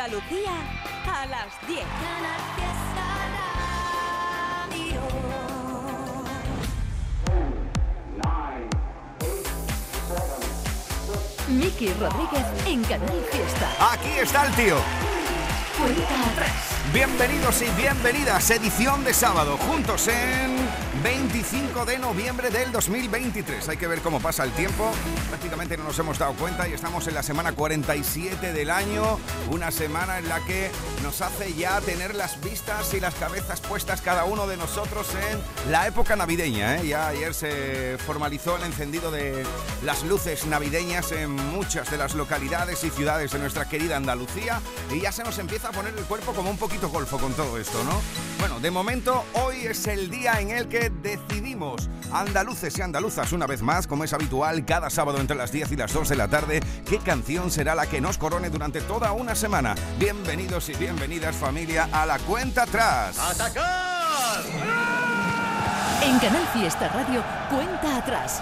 Andalucía a las 10. Miki Rodríguez en Canal Fiesta. Aquí está el tío. Cuenta atrás. Bienvenidos y bienvenidas, edición de sábado, juntos en 25 de noviembre del 2023. Hay que ver cómo pasa el tiempo. Prácticamente no nos hemos dado cuenta y estamos en la semana 47 del año. Una semana en la que nos hace ya tener las vistas y las cabezas puestas cada uno de nosotros en la época navideña. ¿eh? Ya ayer se formalizó el encendido de las luces navideñas en muchas de las localidades y ciudades de nuestra querida Andalucía. Y ya se nos empieza a poner el cuerpo como un poquito golfo con todo esto, ¿no? Bueno, de momento hoy es el día en el que decidimos, andaluces y andaluzas, una vez más, como es habitual, cada sábado entre las 10 y las 2 de la tarde, qué canción será la que nos corone durante toda una semana. Bienvenidos y bienvenidas, familia, a la cuenta atrás. ¡Atacar! En Canal Fiesta Radio, cuenta atrás.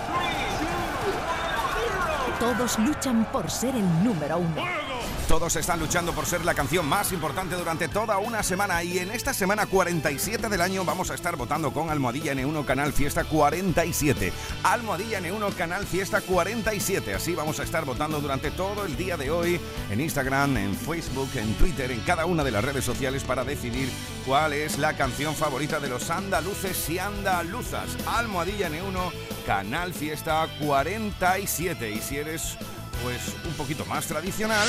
Todos luchan por ser el número uno. Todos están luchando por ser la canción más importante durante toda una semana y en esta semana 47 del año vamos a estar votando con Almohadilla N1 Canal Fiesta 47. Almohadilla N1 Canal Fiesta 47. Así vamos a estar votando durante todo el día de hoy en Instagram, en Facebook, en Twitter, en cada una de las redes sociales para decidir cuál es la canción favorita de los andaluces y andaluzas. Almohadilla N1 Canal Fiesta 47. Y si eres pues un poquito más tradicional,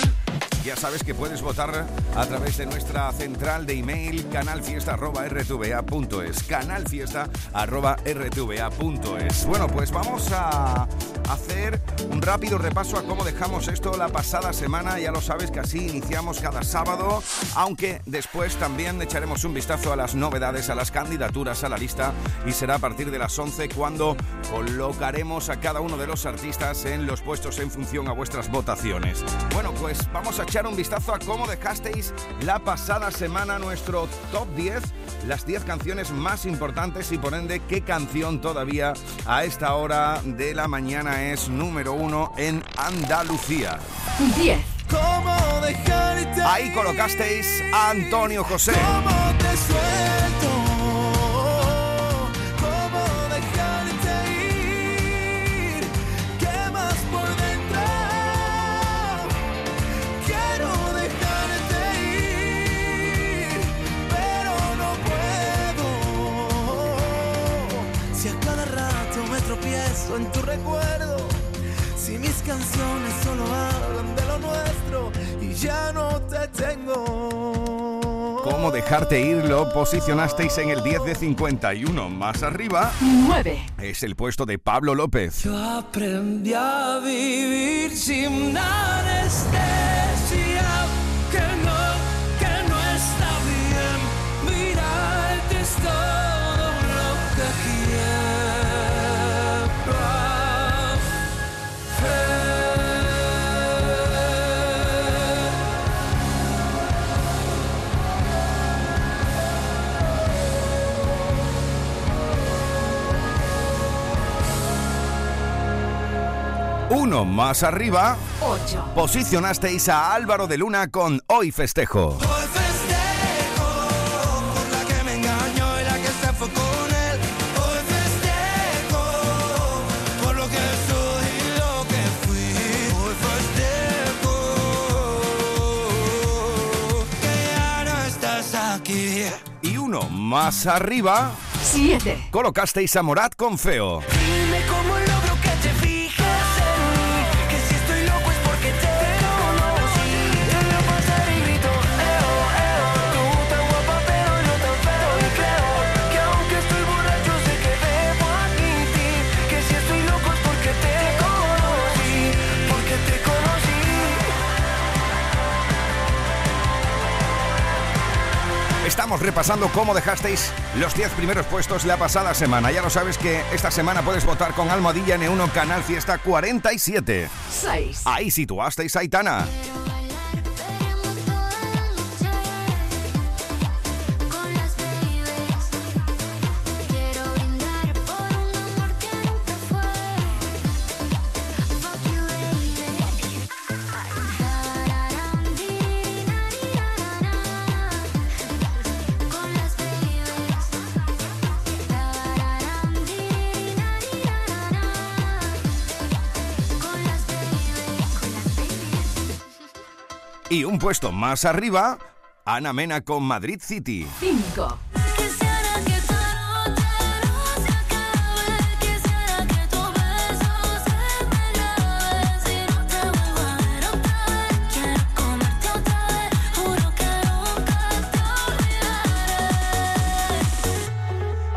ya sabes que puedes votar a través de nuestra central de email canalfiesta.rtva.es canalfiesta.rtva.es Bueno, pues vamos a hacer un rápido repaso a cómo dejamos esto la pasada semana. Ya lo sabes que así iniciamos cada sábado, aunque después también echaremos un vistazo a las novedades, a las candidaturas a la lista y será a partir de las 11 cuando colocaremos a cada uno de los artistas en los puestos en función a vuestras votaciones. Bueno, pues vamos a echar un vistazo a cómo dejasteis la pasada semana nuestro top 10, las 10 canciones más importantes y por ende qué canción todavía a esta hora de la mañana es número uno en Andalucía. 10. ¿Cómo dejarte Ahí colocasteis a Antonio José. ¿Cómo te suelto? Tengo. ¿Cómo dejarte ir? Lo posicionasteis en el 10 de 51. Más arriba 9. es el puesto de Pablo López. Yo aprendí a vivir sin anestesia, Uno más arriba 8. posicionasteis a Álvaro de Luna con Hoy Festejo. Hoy festejo por la que me engañó y la que se fue con él. Hoy festejo por lo que soy y lo que fui. Hoy festejo que ya no estás aquí. Y uno más arriba 7. colocasteis a Morat con Feo. Estamos repasando cómo dejasteis los 10 primeros puestos la pasada semana. Ya lo sabes que esta semana puedes votar con Almohadilla N1 Canal Fiesta 47. 6. Ahí situasteis a Aitana. Un puesto más arriba, Ana Mena con Madrid City. 5. Quisiera que esta noche no se acabe. Quisiera que tu beso se me grabe. Si no te vuelvo a ver otra vez, quiero comerte otra vez. Juro que nunca te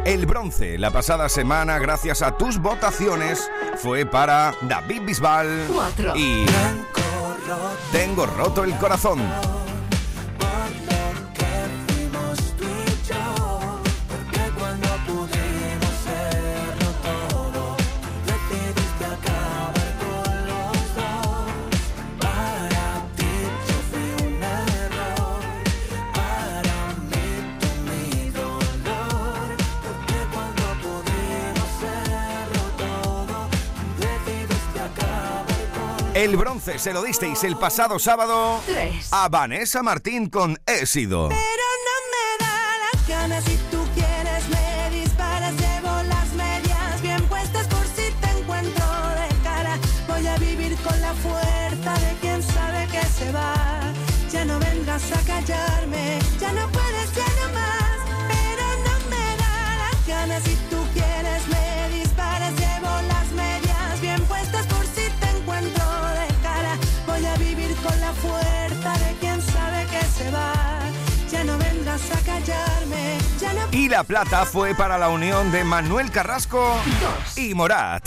olvidaré. El bronce la pasada semana, gracias a tus votaciones, fue para David Bisbal Cuatro. y Tengo roto el corazón. El bronce se lo disteis el pasado sábado Tres. a Vanessa Martín con He sido. Pero la plata fue para la unión de Manuel Carrasco y Morat.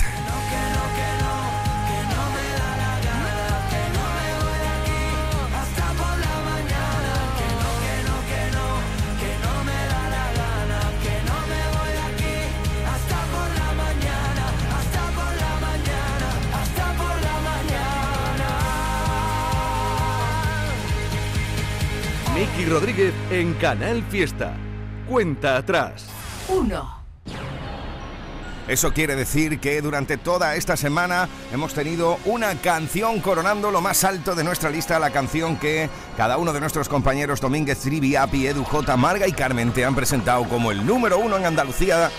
Miki Rodríguez en Canal Fiesta. Cuenta atrás. 1. Eso quiere decir que durante toda esta semana hemos tenido una canción coronando lo más alto de nuestra lista, la canción que cada uno de nuestros compañeros Domínguez, Trivi, Api, Edu, J, Marga y Carmen te han presentado como el número uno en Andalucía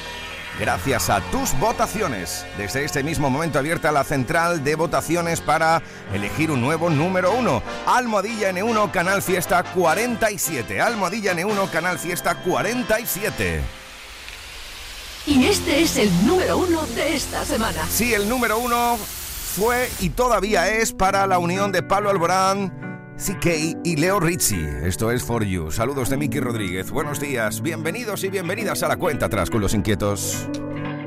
gracias a tus votaciones. Desde este mismo momento abierta la central de votaciones para elegir un nuevo número uno. Almohadilla N1 Canal Fiesta 47. Almohadilla N1 Canal Fiesta 47. Y este es el número uno de esta semana. Sí, el número uno fue y todavía es para la unión de Pablo Alborán, CK y Leo Rizzi. Esto es For You. Saludos de Miki Rodríguez. Buenos días, bienvenidos y bienvenidas a la cuenta atrás con los inquietos.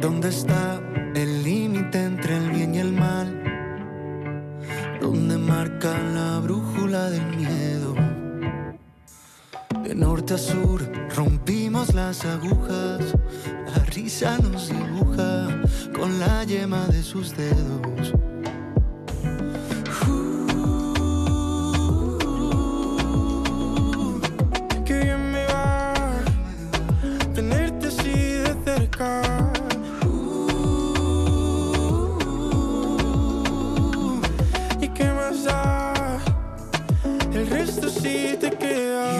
¿Dónde está el límite entre el bien y el mal? ¿Dónde marca la brújula del miedo? De norte a sur rompimos las agujas, la risa nos dibuja con la yema de sus dedos. ¿Y qué más da? El resto sí te queda.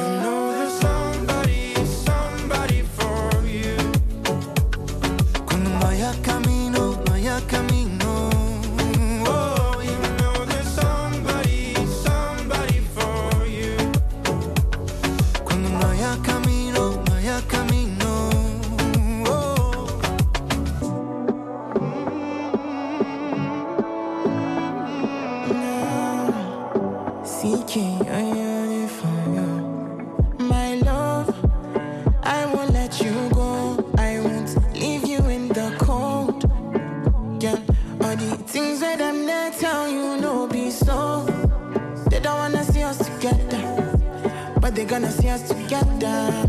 Gonna see us together.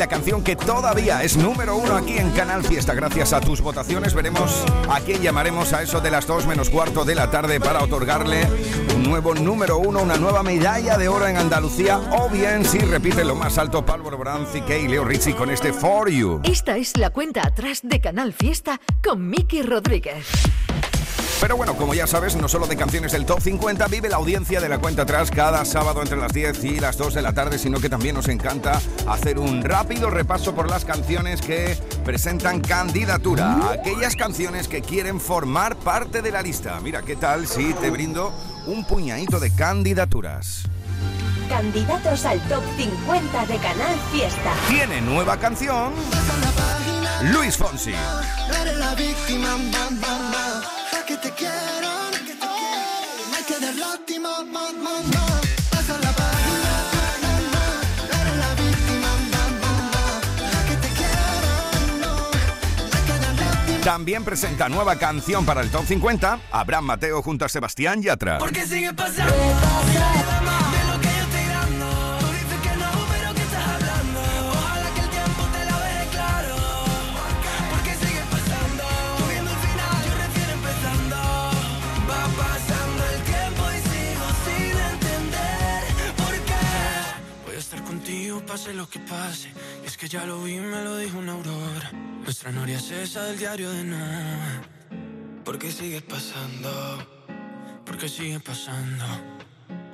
La canción que todavía es número uno aquí en Canal Fiesta. Gracias a tus votaciones veremos a quién llamaremos a eso de las 2 menos cuarto de la tarde para otorgarle un nuevo número uno, una nueva medalla de oro en Andalucía o bien si repite lo más alto Pablo Branzi, y Leo Rizzi con este For You. Esta es la cuenta atrás de Canal Fiesta con Miki Rodríguez. Pero bueno, como ya sabes, no solo de canciones del Top 50 vive la audiencia de la cuenta atrás cada sábado entre las 10 y las 2 de la tarde, sino que también nos encanta hacer un rápido repaso por las canciones que presentan candidatura, aquellas canciones que quieren formar parte de la lista. Mira, ¿qué tal si te brindo un puñadito de candidaturas? Candidatos al top 50 de Canal Fiesta. Tiene nueva canción Luis Fonsi. Eres la víctima. Es que te quiero, no hay que dar lástima, ma, ma, ma. Pasa la página, na, na. Eres la víctima, ma, ma, ma. Es que te no lástima. También presenta nueva canción para el Top 50 Abraham Mateo junto a Sebastián Yatra. Porque sigue pasando estar contigo pase lo que pase. Y es que ya lo vi, me lo dijo una aurora. Nuestra noria es esa del diario de Noah. Porque sigue pasando, porque sigue pasando.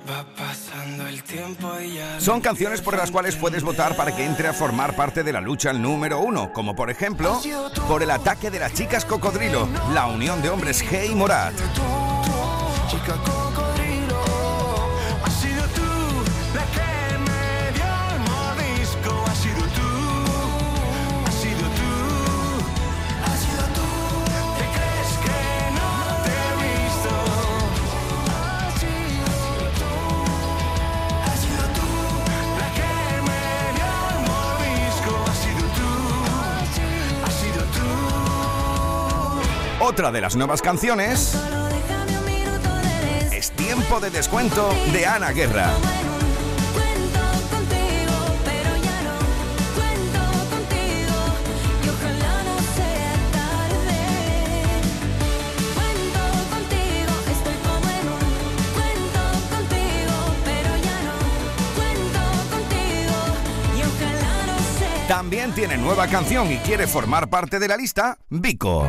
Va pasando el tiempo y ya. Son canciones por las cuales puedes votar para que entre a formar parte de la lucha al número uno, como por ejemplo, por el ataque de las chicas cocodrilo, la unión de hombres Hey Morat. Chica Otra de las nuevas canciones es Tiempo de Descuento de Ana Guerra. También tiene nueva canción y quiere formar parte de la lista, Vico.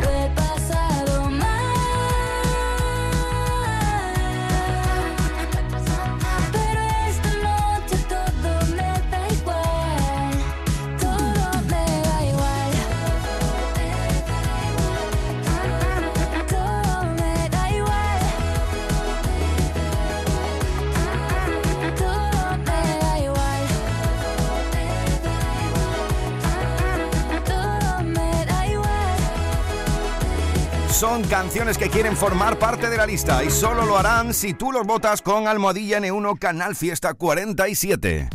Son canciones que quieren formar parte de la lista y solo lo harán si tú los votas con Almohadilla N1 Canal Fiesta 47.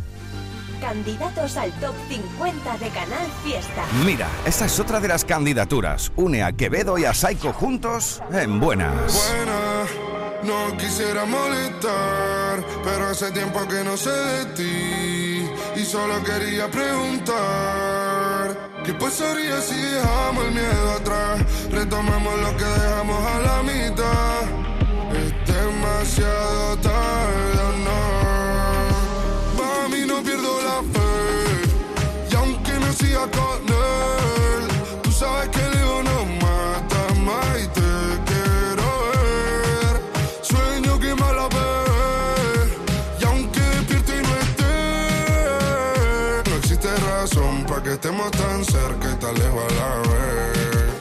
Candidatos al top 50 de Canal Fiesta. Mira, esta es otra de las candidaturas. Une a Quevedo y a Saiko juntos en buenas. Buena, no quisiera molestar, pero hace tiempo que no sé de ti y solo quería preguntar qué pasaría si dejamos el miedo atrás, retomamos lo que dejamos a la mitad. Es demasiado tarde, ¿o no. Para mí no pierdo la fe y aunque me siga con estemos tan cerca y tan lejos a la vez.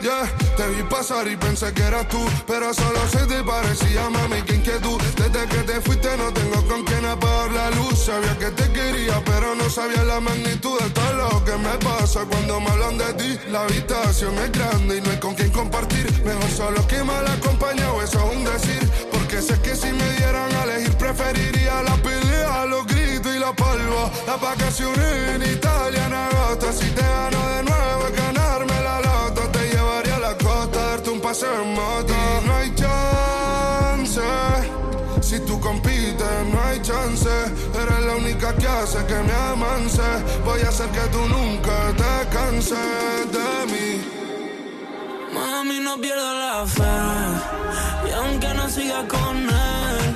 Yeah, te vi pasar y pensé que eras tú, pero solo se te parecía, mami, que inquietud. Desde que te fuiste no tengo con quién apagar la luz. Sabía que te quería, pero no sabía la magnitud de todo lo que me pasa cuando me hablan de ti. La habitación es grande y no hay con quién compartir. Mejor solo que mal acompañado, eso es un decir. Porque sé que si me dieran a elegir, preferiría la pelea, los gritos y la palma. Las vacaciones en Italia en agosto. Si te gano de nuevo, ganarme la loto. Te llevaría a la costa, darte un paseo en moto. Y no hay chance. Si tú compites, no hay chance. Eres la única que hace que me amance. Voy a hacer que tú nunca te canses de mí. Mami, no pierdo la fe. Y aunque no siga con él,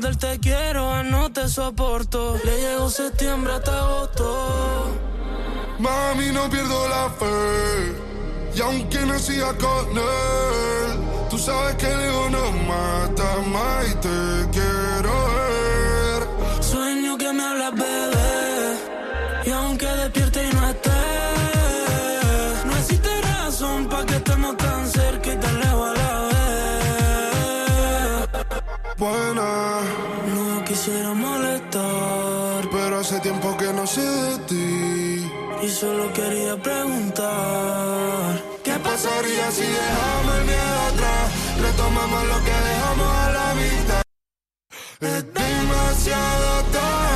Del te quiero a no te soporto. Le llegó septiembre hasta agosto. Mami, no pierdo la fe. Y aunque no siga con él, tú sabes que el ego no mata más y te quiero Buena, No quisiera molestar pero hace tiempo que no sé de ti. y solo quería preguntar. ¿Qué pasaría si dejamos el miedo atrás? Retomamos lo que dejamos a la vista. Es demasiado tarde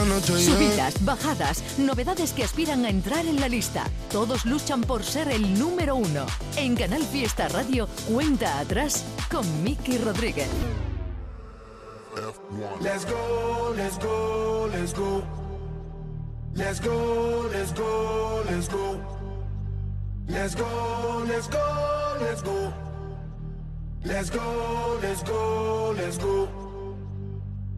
Subidas, bajadas, novedades que aspiran a entrar en la lista. Todos luchan por ser el número uno. En Canal Fiesta Radio, cuenta atrás con Miki Rodríguez. Let's go, let's go, let's go. Let's go, let's go, let's go. Let's go, let's go, let's go. Let's go, let's go, let's go.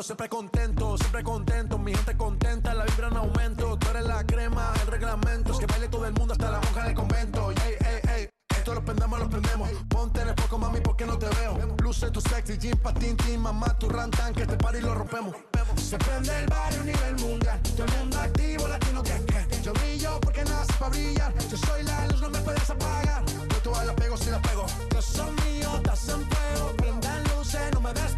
Siempre contento, siempre contento, mi gente contenta, la vibra en aumento, tú eres la crema, el reglamento, es que baile todo el mundo hasta la monja del convento, ey, ey, ey, esto lo prendemos, lo prendemos, ponte en el foco mami porque no te veo, luce tu sexy, jean patín, mamá, tu rantan, que este party lo rompemos, se prende el barrio a nivel mundial, todo el mundo activo, latino que que, yo brillo porque nace para brillar, yo soy la luz, no me puedes apagar, yo todas las pego si las pego, yo son mío, estás en fuego, prendan luces, no me ando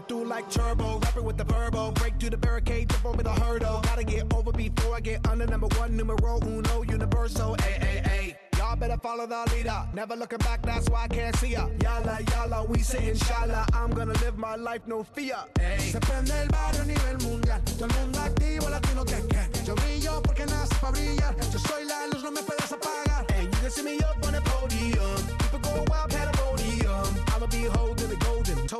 Coming through like turbo, rapping with the verbo. Break through the barricade, jump over the hurdle. Gotta get over before I get under number one, numero uno, universal. Ay, ay, ay. Y'all better follow the leader. Never looking back, that's why I can't see ya. Yala, yala, we say inshallah. I'm gonna live my life, no fear. Se prende el barrio a nivel mundial. Todo el mundo activo, latino que que. Yo brillo porque nace para brillar. Yo soy la luz, no me puedes apagar. And you can see me up on the podium.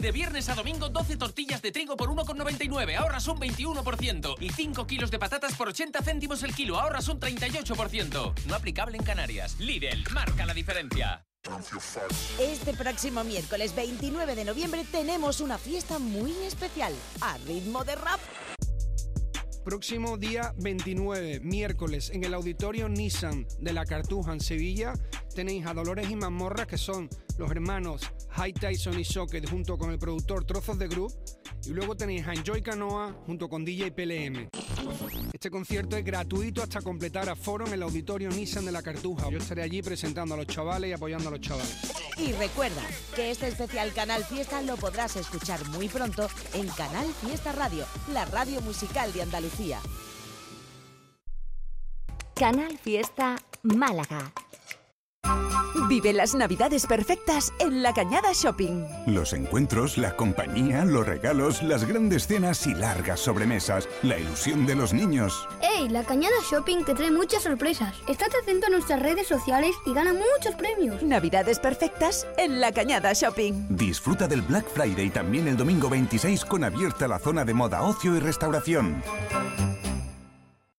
De viernes a domingo, 12 tortillas de trigo por 1,99, ahorras un 21%. Y 5 kilos de patatas por 80 céntimos el kilo, ahorras un 38%. No aplicable en Canarias. Lidl, marca la diferencia. Este próximo miércoles 29 de noviembre tenemos una fiesta muy especial, a ritmo de rap. Próximo día 29, miércoles, en el auditorio Nissan de la Cartuja en Sevilla, tenéis a Dolores y Mazmorra, que son los hermanos High Tyson y Socket, junto con el productor Trozos de Group. Y luego tenéis a Enjoy Canoa junto con DJ PLM. Este concierto es gratuito hasta completar aforo en el auditorio Nissan de la Cartuja. Yo estaré allí presentando a los chavales y apoyando a los chavales. Y recuerda que este especial Canal Fiesta lo podrás escuchar muy pronto en Canal Fiesta Radio, la radio musical de Andalucía. Canal Fiesta Málaga. Vive las navidades perfectas en La Cañada Shopping. Los encuentros, la compañía, los regalos, las grandes cenas y largas sobremesas, la ilusión de los niños. ¡Ey! La Cañada Shopping te trae muchas sorpresas. Estate atento a nuestras redes sociales y gana muchos premios. Navidades perfectas en La Cañada Shopping. Disfruta del Black Friday también el domingo 26 con abierta la zona de moda, ocio y restauración.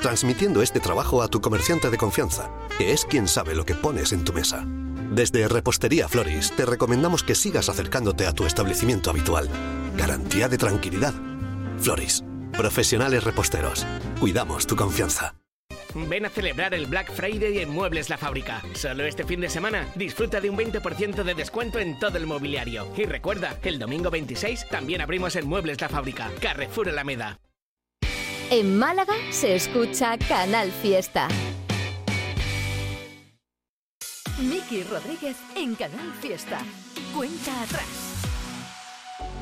transmitiendo este trabajo a tu comerciante de confianza, que es quien sabe lo que pones en tu mesa. Desde Repostería Floris te recomendamos que sigas acercándote a tu establecimiento habitual. Garantía de tranquilidad. Floris, profesionales reposteros. Cuidamos tu confianza. Ven a celebrar el Black Friday en Muebles La Fábrica. Solo este fin de semana disfruta de un 20% de descuento en todo el mobiliario. Y recuerda, el domingo 26 también abrimos en Muebles La Fábrica, Carrefour Alameda. En Málaga se escucha Canal Fiesta. Miki Rodríguez en Canal Fiesta. Cuenta atrás.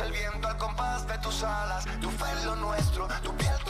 el viento al compás de tus alas, tu fe lo nuestro, tu piel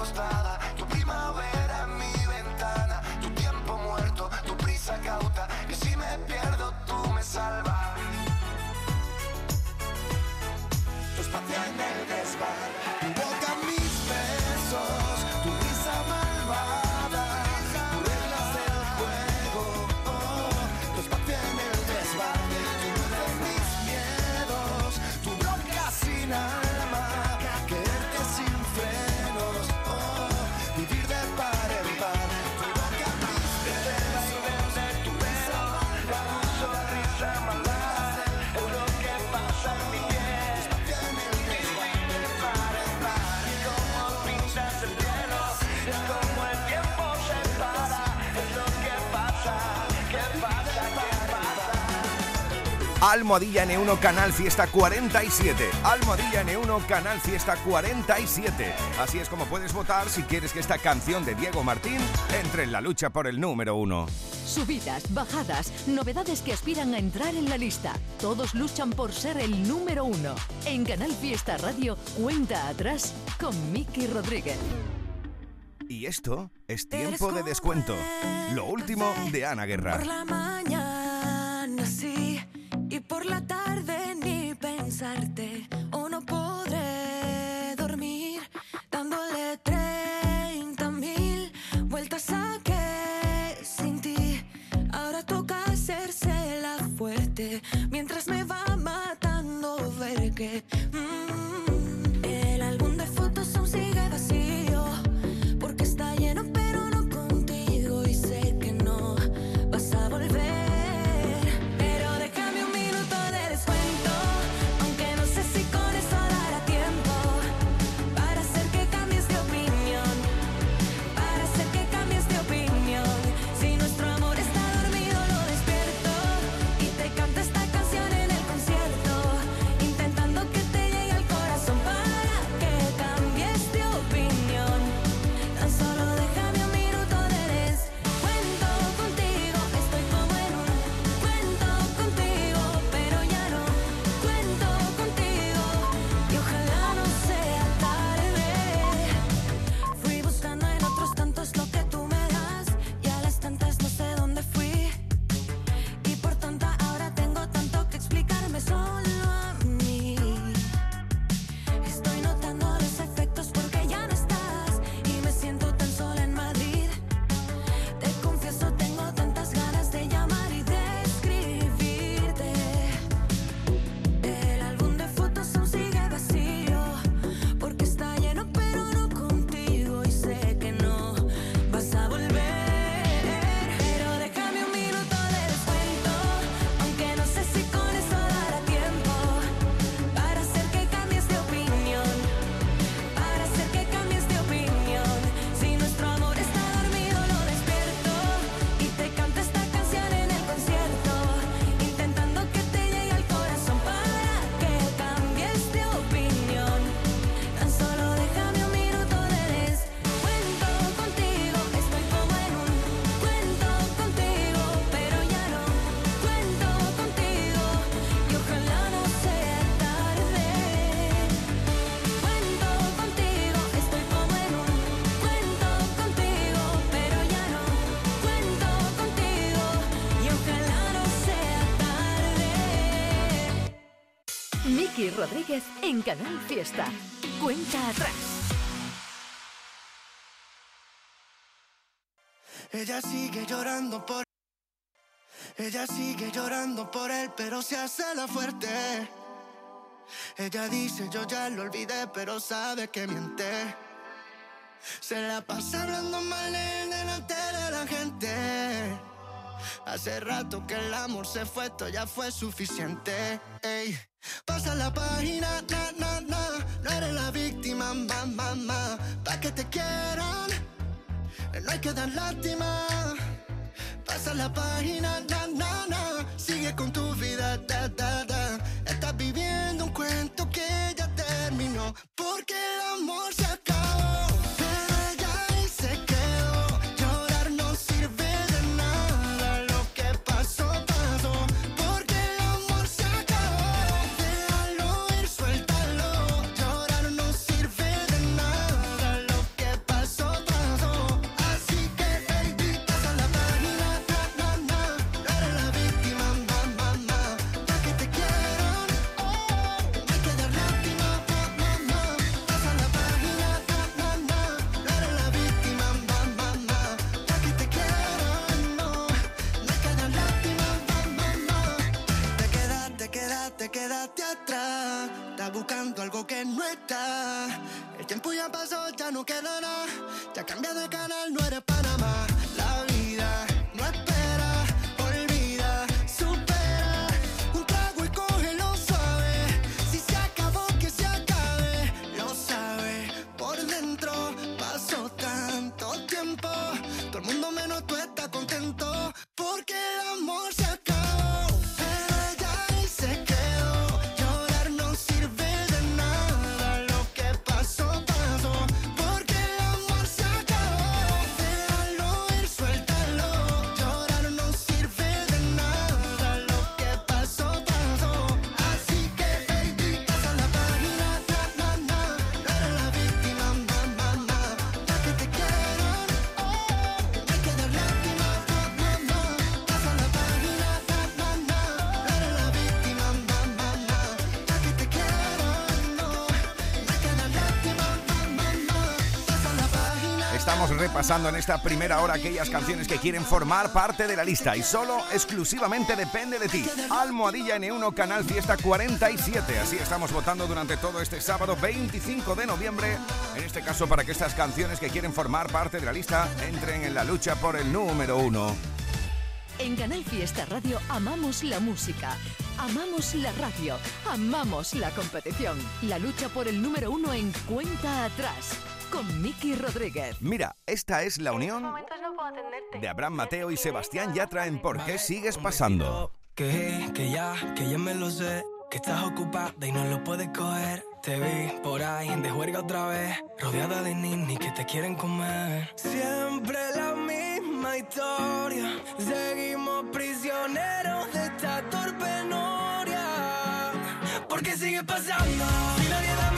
Almohadilla N1 Canal Fiesta 47. Almohadilla N1 Canal Fiesta 47. Así es como puedes votar si quieres que esta canción de Diego Martín entre en la lucha por el número uno. Subidas, bajadas, novedades que aspiran a entrar en la lista. Todos luchan por ser el número uno. En Canal Fiesta Radio, cuenta atrás con Miki Rodríguez. Y esto es tiempo de descuento. Lo último de Ana Guerra. Por la mañana sí, Rodríguez en Canal Fiesta. Cuenta atrás. Ella sigue llorando por Ella sigue llorando por él, pero se hace la fuerte. Ella dice, yo ya lo olvidé, pero sabe que miente. Se la pasa hablando mal él delante de la gente. Hace rato que el amor se fue, esto ya fue suficiente. Ey. Pasa la página, na, na, na. No eres la víctima, ma, ma, ma. Pa' que te quieran, no hay que dar lástima. Pasa la página, na, na, na. Sigue con tu vida, da, da, da. Estás viviendo un cuento que ya terminó. Porque el amor se algo que no está. El tiempo ya pasó, ya no queda nada. Ya cambia de canal, no eres Panamá. Repasando en esta primera hora aquellas canciones que quieren formar parte de la lista y solo exclusivamente depende de ti. Almohadilla N1 Canal Fiesta 47. Así estamos votando durante todo este sábado 25 de noviembre. En este caso para que estas canciones que quieren formar parte de la lista entren en la lucha por el número uno. En Canal Fiesta Radio amamos la música, amamos la radio, amamos la competición. La lucha por el número uno en cuenta atrás con Miki Rodríguez. Mira, esta es la unión de Abraham Mateo y Sebastián Yatra en ¿Por qué sigues pasando? Que, que ya, que ya me lo sé. Que estás ocupada y no lo puedes coger. Te vi por ahí de juerga otra vez. Rodeada de ninis que te quieren comer. Siempre la misma historia. Seguimos prisioneros de esta torpe noria. Porque sigue pasando. Si nadie da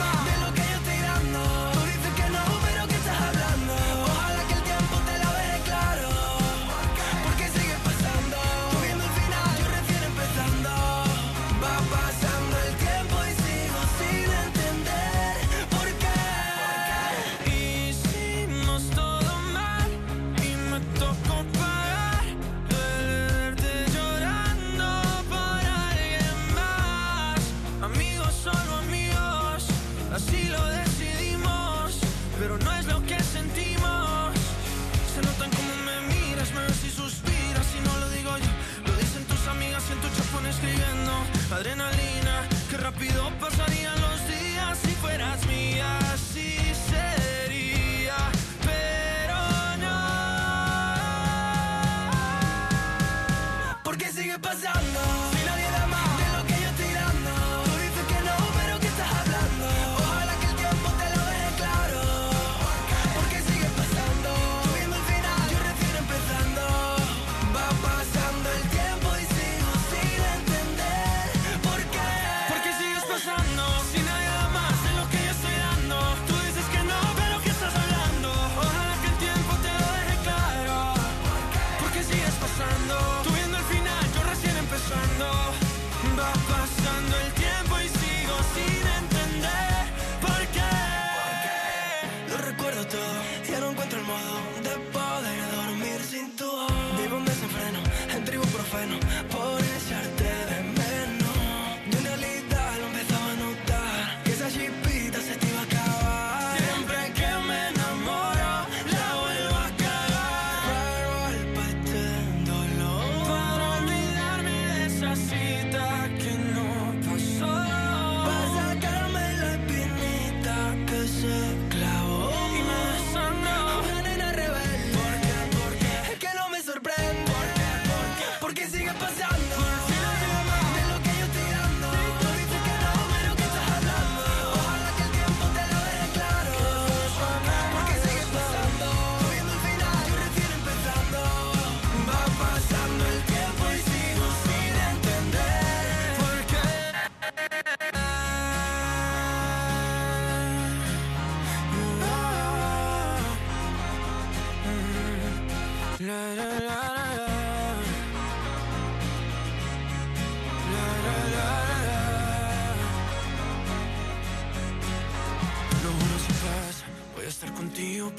adrenalina, que rápido pasarían los días si fueras mía.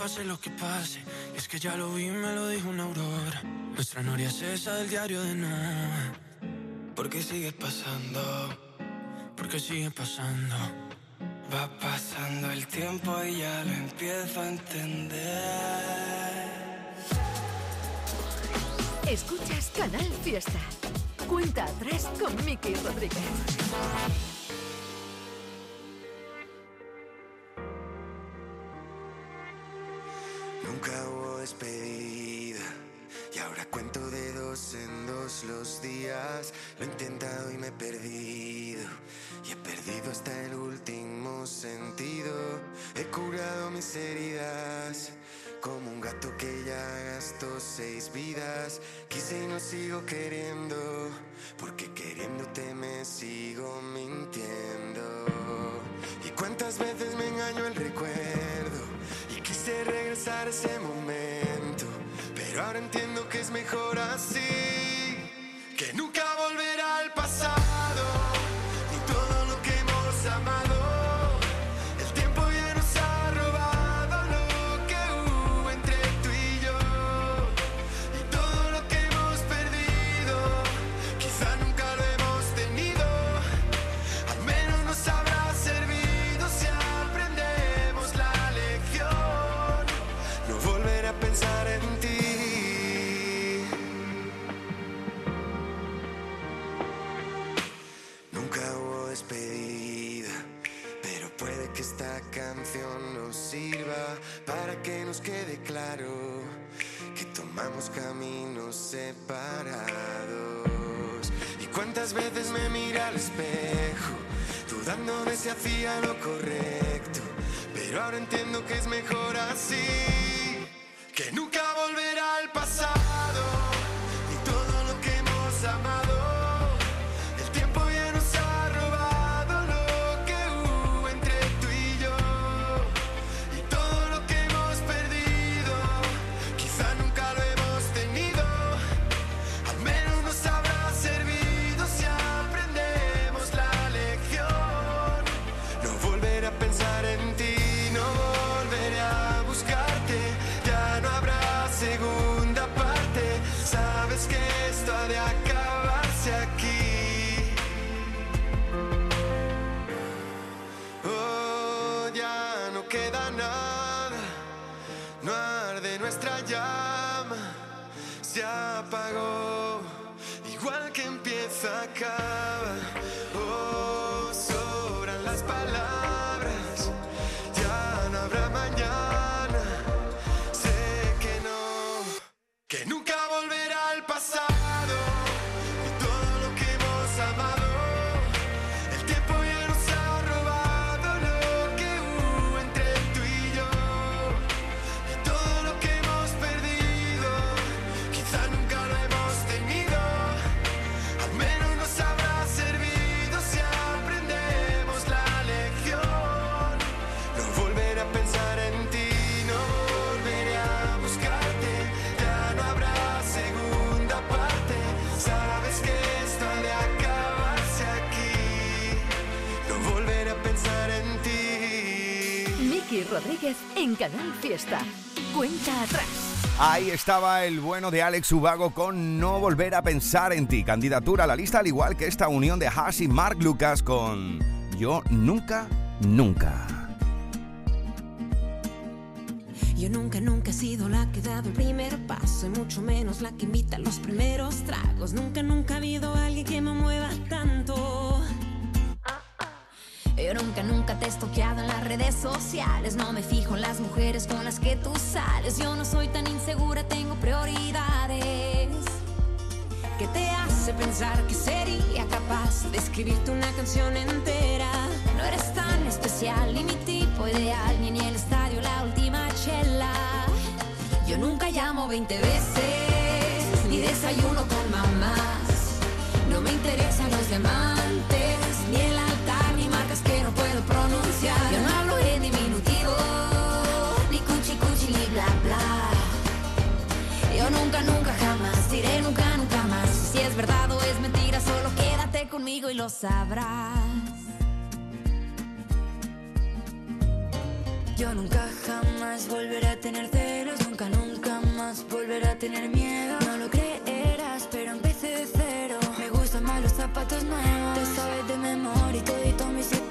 pase lo que pase. Es que ya lo vi, me lo dijo una aurora. Nuestra noria es esa del diario de nada. Porque sigue pasando, porque sigue pasando. Va pasando el tiempo y ya lo empiezo a entender. Escuchas Canal Fiesta. Cuenta atrás con Miki Rodríguez. Nunca hubo despedida y ahora cuento de dos en dos los días. Lo he intentado y me he perdido y he perdido hasta el último sentido. He curado mis heridas como un gato que ya gastó seis vidas, quise y no sigo queriendo, porque queriéndote me sigo mintiendo. Y cuántas veces me engañó el recuerdo, y quise regresar a ese momento, pero ahora entiendo que es mejor así, que nunca volverá al pasado. que esta canción nos sirva para que nos quede claro que tomamos caminos separados. ¿Y cuántas veces me mira al espejo, dudando de si hacía lo correcto? Pero ahora entiendo que es mejor así, que nunca volver. En Canal Fiesta. Cuenta atrás. Ahí estaba el bueno de Alex Ubago con No Volver a Pensar en Ti, candidatura a la lista, al igual que esta unión de Hash y Mark Lucas con Yo Nunca, Nunca. Yo nunca, nunca he sido la que ha dado el primer paso y mucho menos la que invita a los primeros tragos. Nunca, nunca ha habido alguien que me mueva tanto. Yo nunca, nunca te he estoqueado en las redes sociales. No me fijo en las mujeres con las que tú sales. Yo no soy tan insegura, tengo prioridades. ¿Qué te hace pensar que sería capaz de escribirte una canción entera? No eres tan especial, ni mi tipo ideal, ni en el estadio la última chela. Yo nunca llamo 20 veces, ni desayuno con mamás. No me interesan los diamantes, Yo no hablo en diminutivo, ni cuchi cuchi, ni bla bla. Yo nunca, nunca, jamás diré nunca, nunca más. Si es verdad o es mentira, solo quédate conmigo y lo sabrás. Yo nunca jamás volveré a tener celos, nunca, nunca más volveré a tener miedo. No lo creerás, pero empecé de cero. Me gustan más los zapatos nuevos. Te sabes de memoria y todito mi historia. Búscame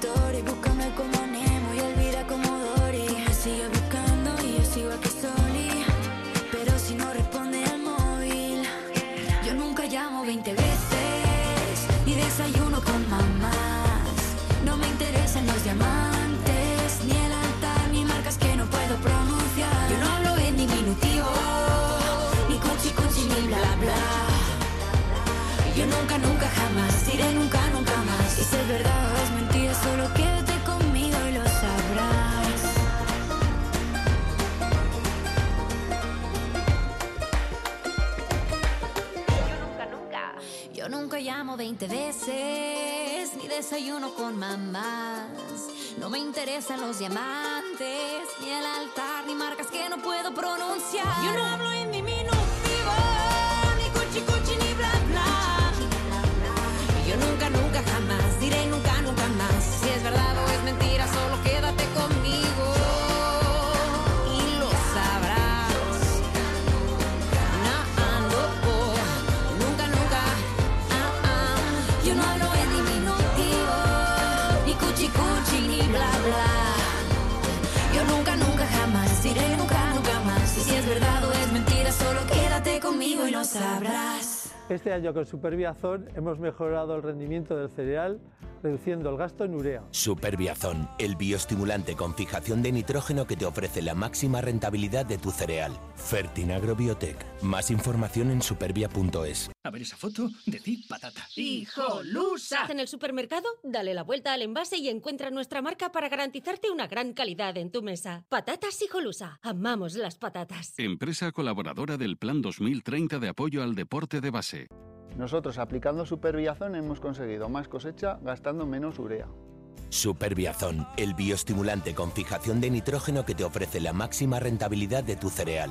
nunca, nunca, jamás diré nunca, nunca más. Si es verdad o es mentira, solo quédate conmigo y lo sabrás. Yo nunca llamo 20 veces, ni desayuno con mamás. No me interesan los diamantes, ni el altar, ni marcas que no puedo pronunciar. Yo no hablo en diminutivo, Este año con Superbiazón hemos mejorado el rendimiento del cereal reduciendo el gasto en urea. Superbiazón, el bioestimulante con fijación de nitrógeno que te ofrece la máxima rentabilidad de tu cereal. Fertinagro Biotech. Más información en supervia.es. A ver esa foto, decid patata. ¡Hijolusa! En el supermercado, dale la vuelta al envase y encuentra nuestra marca para garantizarte una gran calidad en tu mesa. Patatas Hijolusa. Amamos las patatas. Empresa colaboradora del Plan 2030 de apoyo al deporte de base. Nosotros aplicando Superbiazón hemos conseguido más cosecha gastando menos urea. Superbiazón, el bioestimulante con fijación de nitrógeno que te ofrece la máxima rentabilidad de tu cereal.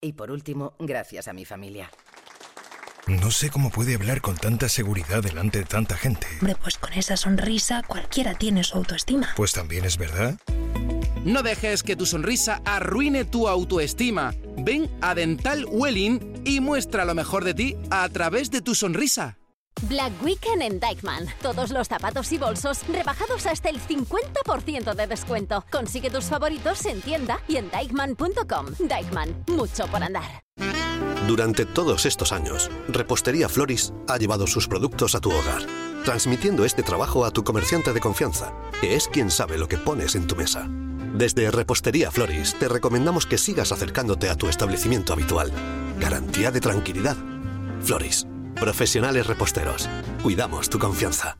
Y por último, gracias a mi familia. No sé cómo puede hablar con tanta seguridad delante de tanta gente. Hombre, pues con esa sonrisa cualquiera tiene su autoestima. Pues también es verdad. No dejes que tu sonrisa arruine tu autoestima. Ven a Dental Welling y muestra lo mejor de ti a través de tu sonrisa. Black Weekend en Dykman. Todos los zapatos y bolsos rebajados hasta el 50% de descuento. Consigue tus favoritos en tienda y en dykman.com. Dykman, mucho por andar. Durante todos estos años, Repostería Floris ha llevado sus productos a tu hogar, transmitiendo este trabajo a tu comerciante de confianza, que es quien sabe lo que pones en tu mesa. Desde Repostería Floris te recomendamos que sigas acercándote a tu establecimiento habitual. Garantía de tranquilidad. Floris, profesionales reposteros. Cuidamos tu confianza.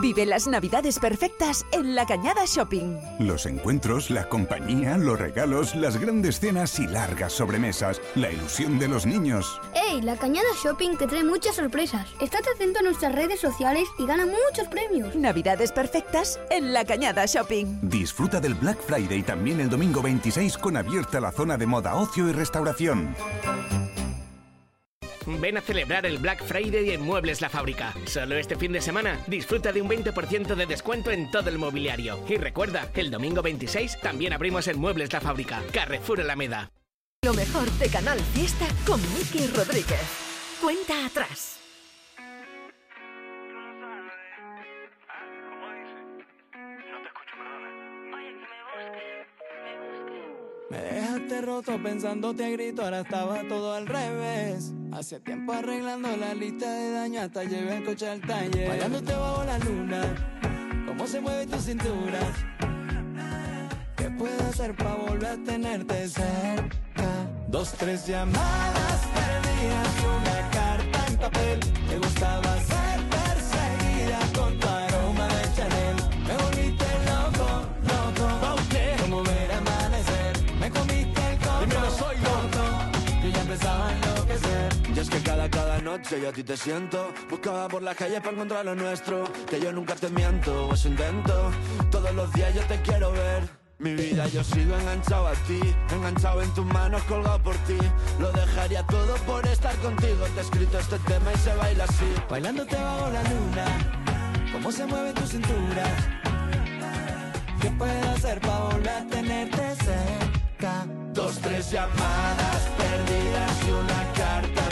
Vive las navidades perfectas en La Cañada Shopping. Los encuentros, la compañía, los regalos, las grandes cenas y largas sobremesas, la ilusión de los niños. ¡Ey! La Cañada Shopping te trae muchas sorpresas. Estate atento a nuestras redes sociales y gana muchos premios. Navidades perfectas en La Cañada Shopping. Disfruta del Black Friday también el domingo 26 con abierta la zona de moda, ocio y restauración. Ven a celebrar el Black Friday en Muebles La Fábrica. Solo este fin de semana disfruta de un 20% de descuento en todo el mobiliario. Y recuerda, el domingo 26 también abrimos en Muebles La Fábrica, Carrefour Alameda. Lo mejor de Canal Fiesta con Miki Rodríguez. Cuenta atrás. Roto pensándote a grito, ahora estaba todo al revés. Hace tiempo arreglando la lista de daño, hasta llevé el coche al taller. Bailándote bajo la luna, cómo se mueve tu cintura. ¿Qué puedo hacer para volver a tenerte cerca? Dos, tres llamadas perdidas y una carta en papel. Te gustaba Y es que cada, cada noche yo a ti te siento. Buscaba por la calle para encontrar lo nuestro. Que yo nunca te miento, o eso intento. Todos los días yo te quiero ver. Mi vida yo sigo enganchado a ti. Enganchado en tus manos, colgado por ti. Lo dejaría todo por estar contigo. Te he escrito este tema y se baila así. Bailándote bajo la luna, cómo se mueve tu cintura. ¿Qué puedo hacer para volver a tenerte cerca? Dos, tres llamadas perdidas y una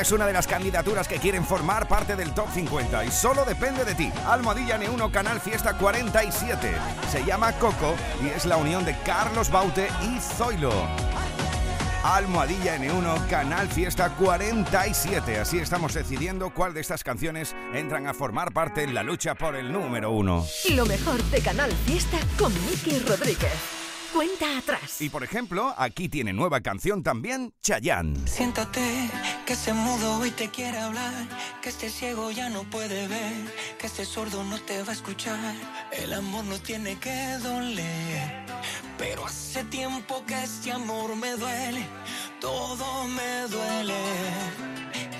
Es una de las candidaturas que quieren formar parte del Top 50 y solo depende de ti. Almohadilla N1 Canal Fiesta 47. Se llama Coco y es la unión de Carlos Baute y Zoilo. Almohadilla N1 Canal Fiesta 47. Así estamos decidiendo cuál de estas canciones entran a formar parte en la lucha por el número uno. Lo mejor de Canal Fiesta con Miki Rodríguez. Cuenta atrás. Y por ejemplo, aquí tiene nueva canción también Chayanne. Siéntate, que ese mudo hoy te quiere hablar, que este ciego ya no puede ver, que este sordo no te va a escuchar. El amor no tiene que doler, pero hace tiempo que este amor me duele, todo me duele.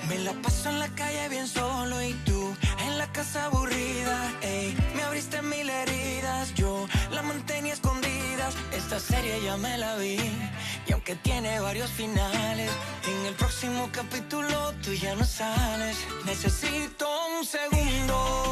Me la paso en la calle bien solo y tú en la casa aburrida, ey, me abriste mil heridas, yo la mantenía Esta serie ya me la vi y aunque tiene varios finales, en el próximo capítulo tú ya no sales. Necesito un segundo.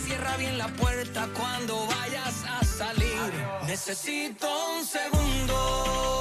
Cierra bien la puerta cuando vayas a salir. Necesito un segundo.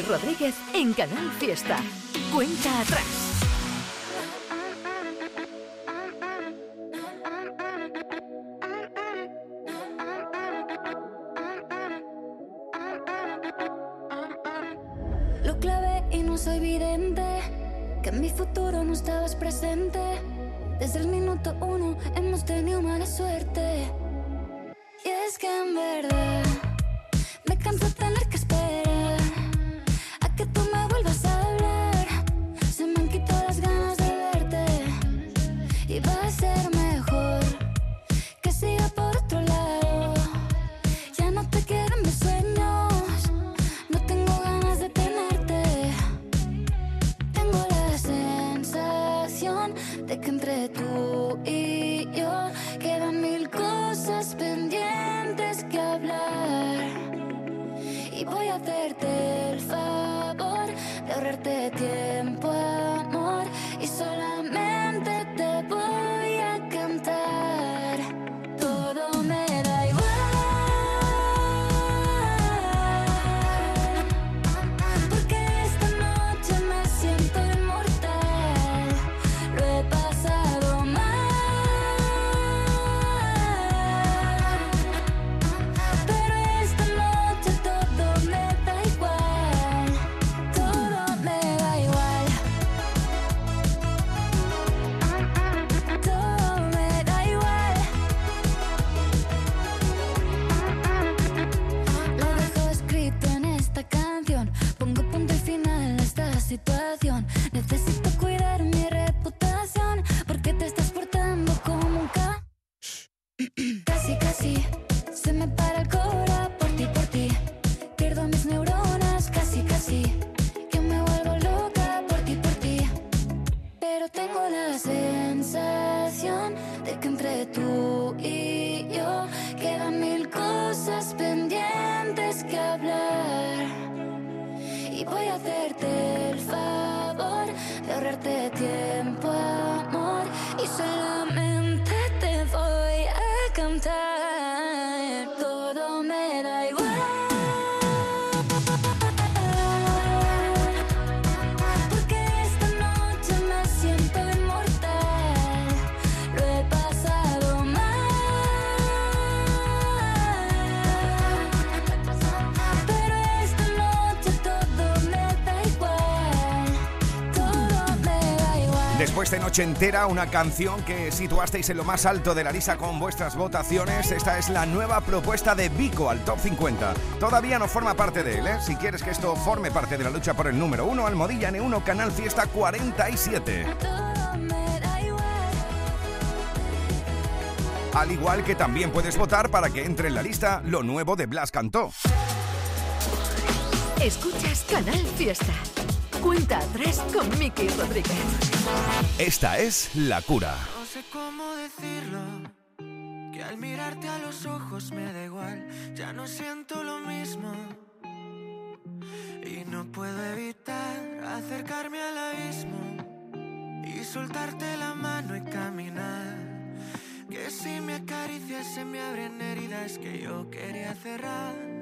Rodríguez en Canal Fiesta. Cuenta atrás. Lo clavé y no soy vidente. Que en mi futuro no estabas presente. Desde el minuto uno hemos tenido mala suerte. Y es que en verdad sensación de que entre tú y yo quedan mil cosas pendientes que hablar. Y voy a hacerte el favor de ahorrarte tiempo, de Noche Entera, una canción que situasteis en lo más alto de la lista con vuestras votaciones. Esta es la nueva propuesta de Vico al Top 50. Todavía no forma parte de él, ¿eh? Si quieres que esto forme parte de la lucha por el número 1, Almodilla N1 Canal Fiesta 47. Al igual que también puedes votar para que entre en la lista lo nuevo de Blas Cantó. Escuchas Canal Fiesta. Cuenta atrás con Miki Rodríguez. Esta es La Cura. No sé cómo decirlo, que al mirarte a los ojos me da igual, ya no siento lo mismo. Y no puedo evitar acercarme al abismo y soltarte la mano y caminar. Que si me acaricias se me abren heridas que yo quería cerrar.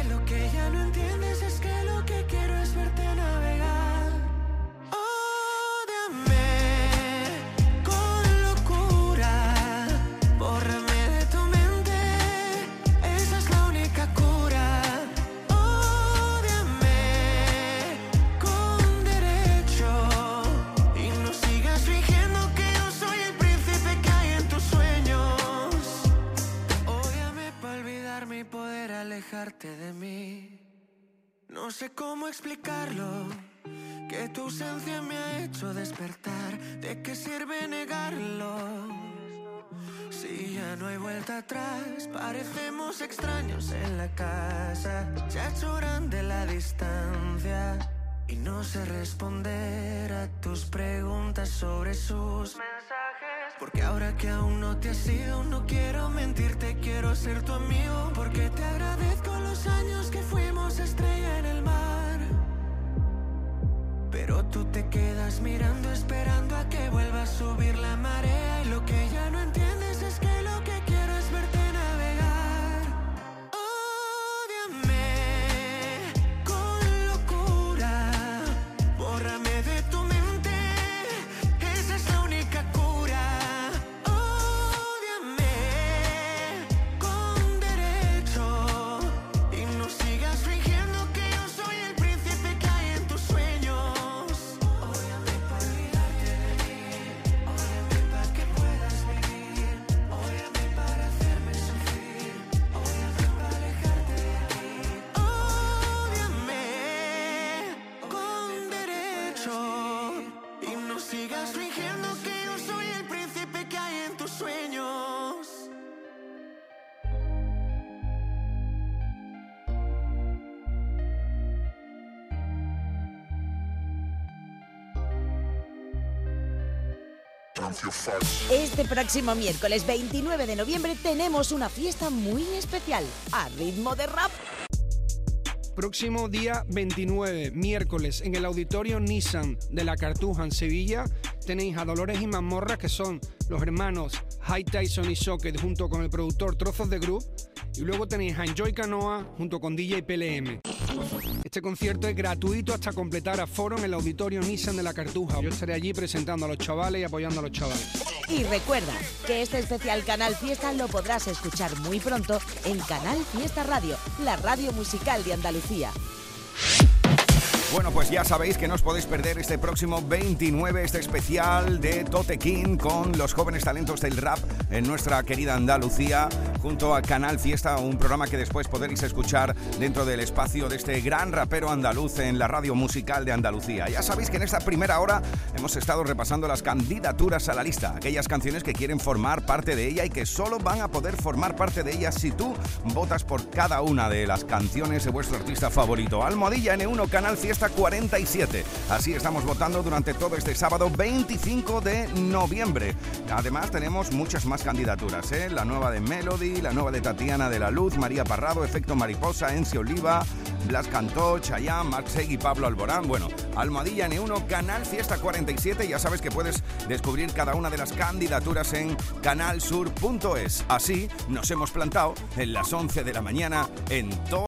Este próximo miércoles 29 de noviembre tenemos una fiesta muy especial a ritmo de rap. Próximo día 29, miércoles, en el auditorio Nissan de la Cartuja en Sevilla, tenéis a Dolores y Mazmorra, que son los hermanos High Tyson y Socket, junto con el productor Trozos de Group. Y luego tenéis a Enjoy Canoa, junto con DJ PLM. Este concierto es gratuito hasta completar aforo en el auditorio Nissan de la Cartuja. Yo estaré allí presentando a los chavales y apoyando a los chavales. Y recuerda que este especial Canal Fiesta lo podrás escuchar muy pronto en Canal Fiesta Radio, la radio musical de Andalucía. Bueno, pues ya sabéis que no os podéis perder este próximo 29, este especial de Tote King con los jóvenes talentos del rap en nuestra querida Andalucía, junto a Canal Fiesta, un programa que después podréis escuchar dentro del espacio de este gran rapero andaluz en la radio musical de Andalucía. Ya sabéis que en esta primera hora hemos estado repasando las candidaturas a la lista, aquellas canciones que quieren formar parte de ella y que solo van a poder formar parte de ella si tú votas por cada una de las canciones de vuestro artista favorito. Almohadilla N1 Canal Fiesta 47. Así estamos votando durante todo este sábado 25 de noviembre. Además tenemos muchas más candidaturas, ¿eh? la nueva de Melody, la nueva de Tatiana de la Luz, María Parrado, Efecto Mariposa, Enci Oliva, Blas Cantó, Max y Pablo Alborán. Bueno, Almohadilla N1 Canal Fiesta 47. Ya sabes que puedes descubrir cada una de las candidaturas en canalsur.es. Así nos hemos plantado en las 11 de la mañana en todo